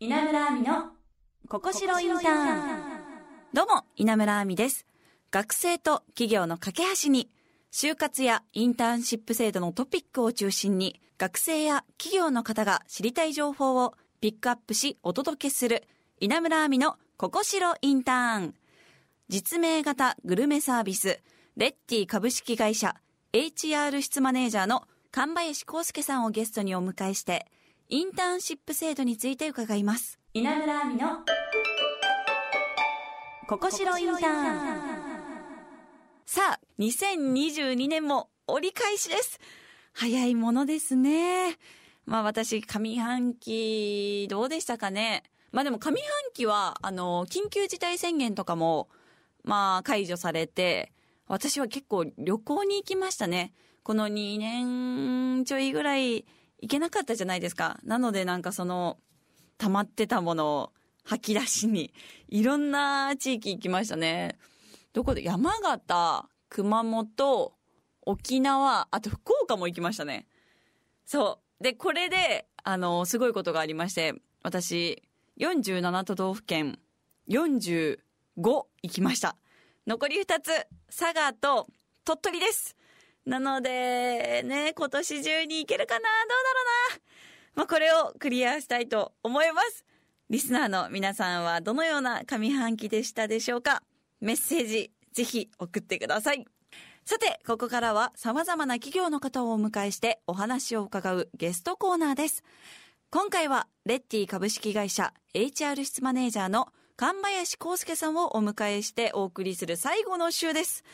稲村亜美のここしろインターン。どうも稲村亜美です。学生と企業の架け橋に就活やインターンシップ制度のトピックを中心に学生や企業の方が知りたい情報をピックアップしお届けする稲村亜美のここしろインターン。実名型グルメサービスレッティ株式会社 HR 室マネージャーの神林康介さんをゲストにお迎えしてインターンシップ制度について伺います。稲村亜美のここしろインターン。さあ2022年も折り返しです。早いものですね。まあ私上半期どうでしたかね。まあでも上半期はあの緊急事態宣言とかもまあ解除されて私は結構旅行に行きましたね。この2年ちょいぐらい行けなかったじゃないですか。なのでなんかその、溜まってたものを吐き出しに、いろんな地域行きましたね。どこで山形、熊本、沖縄、あと福岡も行きましたね。そう。で、これで、あの、すごいことがありまして、私、47都道府県、45行きました。残り2つ、佐賀と鳥取です。なので、ね、今年中に行けるかな？どうだろうな？まあ、これをクリアしたいと思います。リスナーの皆さんはどのような上半期でしたでしょうか？メッセージ、ぜひ送ってください。さて、ここからは様々な企業の方をお迎えしてお話を伺うゲストコーナーです。今回は、レッティ株式会社 HR 室マネージャーの神林康介さんをお迎えしてお送りする最後の週です。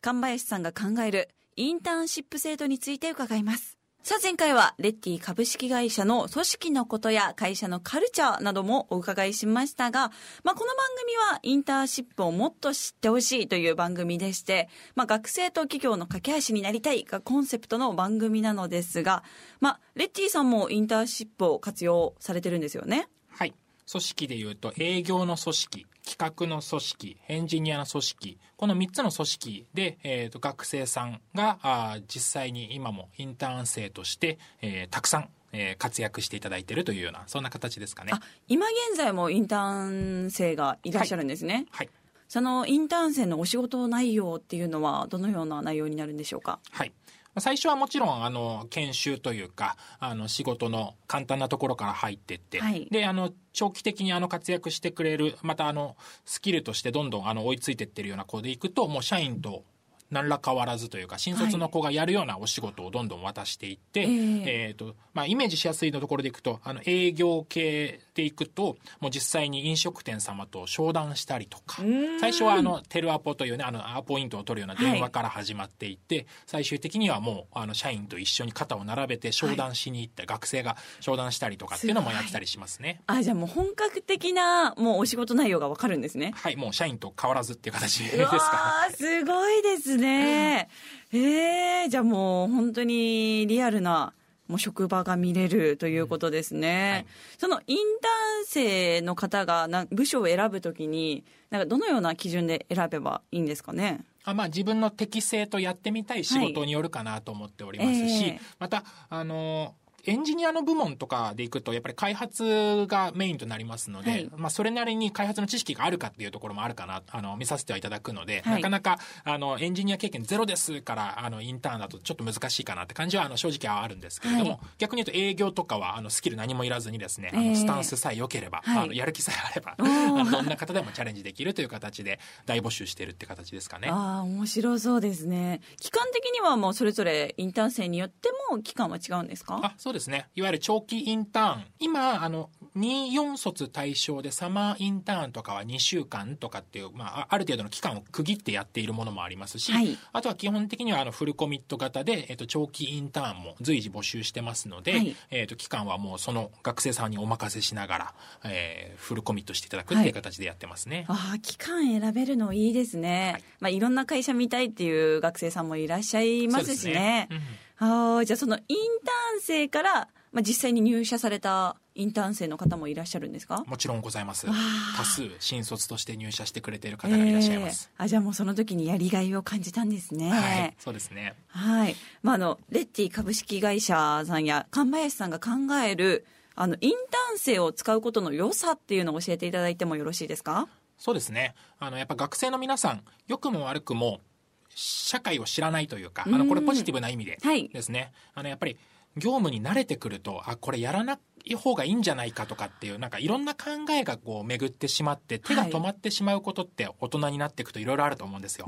神林さんが考えるインターンシップ制度について伺います。さあ前回はレッティ株式会社の組織のことや会社のカルチャーなどもお伺いしましたが、まあ、この番組はインターンシップをもっと知ってほしいという番組でして、まあ、学生と企業の架け橋になりたいがコンセプトの番組なのですが、まあ、レッティさんもインターンシップを活用されてるんですよね？はい。組織でいうと営業の組織、企画の組織、エンジニアの組織、この3つの組織で、えーと、学生さんがあ実際に今もインターン生として、えー、たくさんえー、活躍していただいているというようなそんな形ですかね。今現在もインターン生がいらっしゃるんですね、はい、はい、そのインターン生のお仕事内容っていうのはどのような内容になるんでしょうか？はい最初はもちろん、あの、研修というか、あの、仕事の簡単なところから入っていって、はい、で、あの、長期的にあの活躍してくれる、またあの、スキルとしてどんどんあの追いついていってるような子でいくと、もう社員と何ら変わらずというか、新卒の子がやるようなお仕事をどんどん渡していって、はい、えっ、ー、と、まあ、イメージしやすいのところでいくと、あの、営業系でいくと、もう実際に飲食店様と商談したりとか、最初はあの、テルアポというね、あの、アポイントを取るような電話から始まっていって、はい、最終的にはもう、あの、社員と一緒に肩を並べて商談しに行って、はい、学生が商談したりとかっていうのもやってたりしますね。あ、じゃあもう本格的な、もうお仕事内容がわかるんですね。はい、もう社員と変わらずっていう形ですか、ね。すごいですね。ええー、じゃあもう本当にリアルな、もう職場が見れるということですね。うんはい、そのインターン生の方がな部署を選ぶときに、なんかどのような基準で選べばいいんですかね？あまあ、自分の適性とやってみたい仕事によるかなと思っておりますし、はいえー、また、あの、エンジニアの部門とかでいくと、やっぱり開発がメインとなりますので、はい、まあ、それなりに開発の知識があるかっていうところもあるかな、あの、見させてはいただくので、はい、なかなか、あの、エンジニア経験ゼロですから、あの、インターンだとちょっと難しいかなって感じは、あの、正直はあるんですけれども、はい、逆に言うと営業とかは、あの、スキル何もいらずにですね、あの、スタンスさえ良ければ、あの、やる気さえあれば、あの、どんな方でもチャレンジできるという形で、大募集してるって形ですかね。ああ、面白そうですね。期間的にはもうそれぞれインターン生によっても期間は違うんですか？あ、そうですね。いわゆる長期インターン。今、あの、24卒対象でサマーインターンとかは2週間とかっていう、まあ、ある程度の期間を区切ってやっているものもありますし、はい、あとは基本的にはあのフルコミット型で、えっと、長期インターンも随時募集してますので、はい、えっと、期間はもうその学生さんにお任せしながら、えー、フルコミットしていただくっていう形でやってますね。はい、ああ、期間選べるのいいですね。はい、まあ、いろんな会社見たいっていう学生さんもいらっしゃいますしね。ああ、じゃあそのインターン生から、まあ、実際に入社されたインターン生の方もいらっしゃるんですか？もちろんございます。多数新卒として入社してくれている方がいらっしゃいます、えー、あじゃあもうその時にやりがいを感じたんですね。はいそうですね。はい、まあ、あのレッティ株式会社さんや神林さんが考えるあの、インターン生を使うことの良さっていうのを教えていただいてもよろしいですか？そうですね。あの、やっぱ学生の皆さん、良くも悪くも、社会を知らないというか、あの、これポジティブな意味でですね。はい、あの、やっぱり、業務に慣れてくると、あ、これやらない方がいいんじゃないかとかっていう、なんかいろんな考えがこう巡ってしまって、手が止まってしまうことって大人になっていくといろいろあると思うんですよ。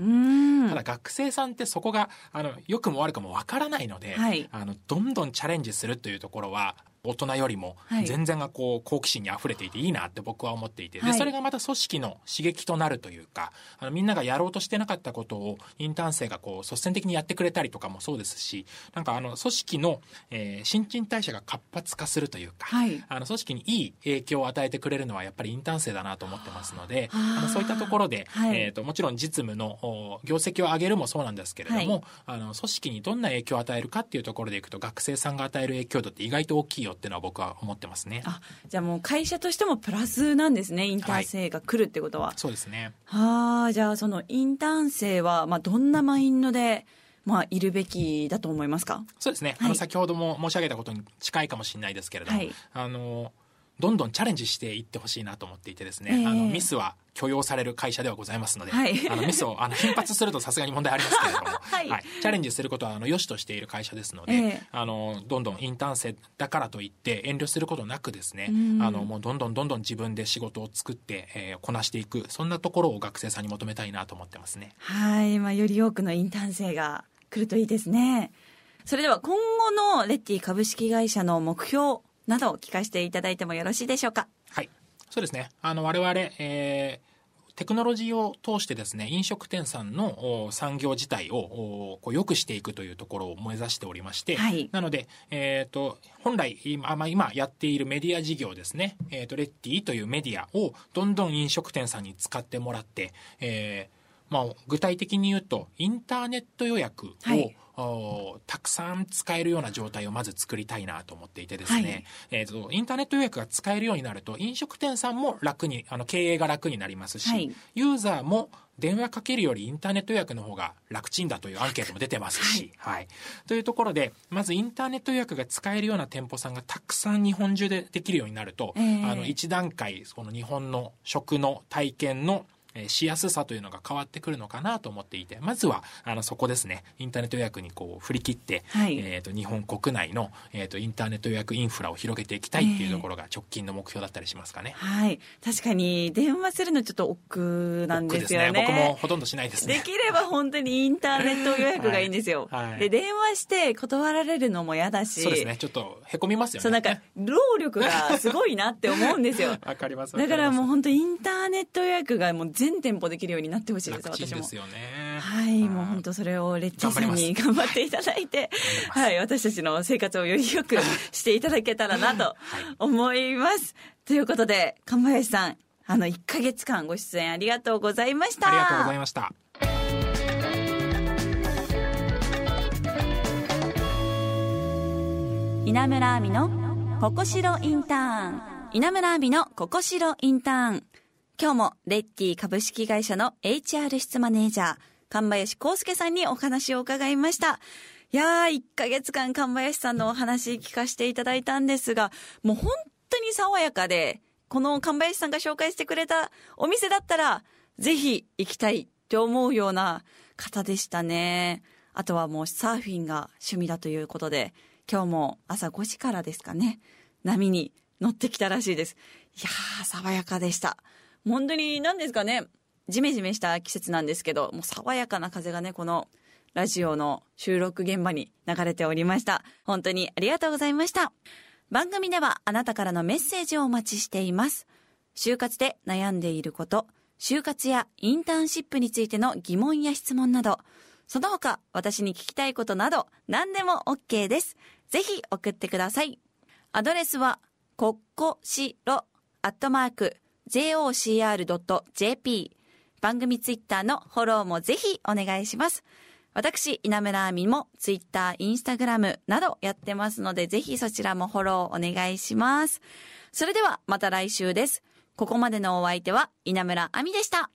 ただ学生さんってそこが、あの、良くも悪くもわからないので、はい、あの、どんどんチャレンジするというところは、大人よりも全然がこう好奇心にあふれていていいなって僕は思っていて、でそれがまた組織の刺激となるというかあのみんながやろうとしてなかったことをインターン生がこう率先的にやってくれたりとかもそうですしなんかあの組織の、えー、新陳代謝が活発化するというか、はい、あの組織にいい影響を与えてくれるのはやっぱりインターン生だなと思ってますのであのそういったところで、はい、えーと、もちろん実務の業績を上げるもそうなんですけれども、はい、あの組織にどんな影響を与えるかっていうところでいくと学生さんが与える影響度って意外と大きいよっていうのは僕は思ってますね。あじゃあもう会社としてもプラスなんですねインターン生が来るってことは。はい、そうですね。はあじゃあそのインターン生は、まあ、どんなマインドでまあ、いるべきだと思いますか？そうですね、はい、あの先ほども申し上げたことに近いかもしれないですけれども、はい、あのどんどんチャレンジしていってほしいなと思っていてですね、えー、あのミスは許容される会社ではございますので、はい、あのミスをあの頻発するとさすがに問題ありますけれども、はい、はい、チャレンジすることはあの良しとしている会社ですので、えー、あのどんどんインターン生だからといって遠慮することなくですね、あのもうどんどんどんどん自分で仕事を作って、えー、こなしていくそんなところを学生さんに求めたいなと思ってますね。はい、まあより多くのインターン生が来るといいですね。それでは今後のレッティ株式会社の目標などを聞かせていただいてもよろしいでしょうか？はい。そうですね。あの、我々、えー、テクノロジーを通してですね、飲食店さんの産業自体をこう良くしていくというところを目指しておりまして、はい、なので、えっ、ー、と、本来今、まあ、今やっているメディア事業ですね、えっ、ー、と、レッティというメディアをどんどん飲食店さんに使ってもらって、えー、まあ、具体的に言うと、インターネット予約を、はい。たくさん使えるような状態をまず作りたいなと思っていてですね、はい、えっ、ー、と、インターネット予約が使えるようになると、飲食店さんも楽に、あの、経営が楽になりますし、はい、ユーザーも電話かけるよりインターネット予約の方が楽ちんだというアンケートも出てますし、はい、はい。というところで、まずインターネット予約が使えるような店舗さんがたくさん日本中でできるようになると、えー、あの、一段階、この日本の食の体験のえしやすさというのが変わってくるのかなと思っていて、まずは、あの、そこですね、インターネット予約にこう、振り切って、はい、えっ、と、日本国内の、えっ、ー、と、インターネット予約インフラを広げていきたいっていうところが直近の目標だったりしますかね。えー、はい。確かに、電話するのちょっと億劫なんですよね。ね僕もほとんどしないですね。できれば本当にインターネット予約がいいんですよ。はいはい、で、電話して断られるのも嫌だし。そうですね。ちょっと、へこみますよね。そう、なんか、労力がすごいなって思うんですよ。わかります。だからもう本当インターネット予約がもう全店舗できるようになってほしいです、私も。はい、もう本当それをレッチさんに頑張っていただいて、はい、私たちの生活をより良くしていただけたらなと 思います。ということで、神林さん、あの、1か月間ご出演ありがとうございました。ありがとうございました。稲村亜美のここしろインターン。稲村亜美のここしろインターン。今日もレッティ株式会社の HR 室マネージャー、神林康介さんにお話を伺いました。いやー、1ヶ月間神林さんのお話聞かせていただいたんですが、もう本当に爽やかで、この神林さんが紹介してくれたお店だったら、ぜひ行きたいって思うような方でしたね。あとはもうサーフィンが趣味だということで、今日も朝5時からですかね、波に乗ってきたらしいです。いやー、爽やかでした。本当に何ですかね、ジメジメした季節なんですけど、もう爽やかな風がね、このラジオの収録現場に流れておりました。本当にありがとうございました。番組ではあなたからのメッセージをお待ちしています。就活で悩んでいること、就活やインターンシップについての疑問や質問など、その他私に聞きたいことなど何でも OK です。ぜひ送ってください。アドレスは、こっこしろ、アットマーク、jocr.jp 番組ツイッターのフォローもぜひお願いします。私、稲村亜美もツイッター、インスタグラムなどやってますので、ぜひそちらもフォローお願いします。それではまた来週です。ここまでのお相手は稲村亜美でした。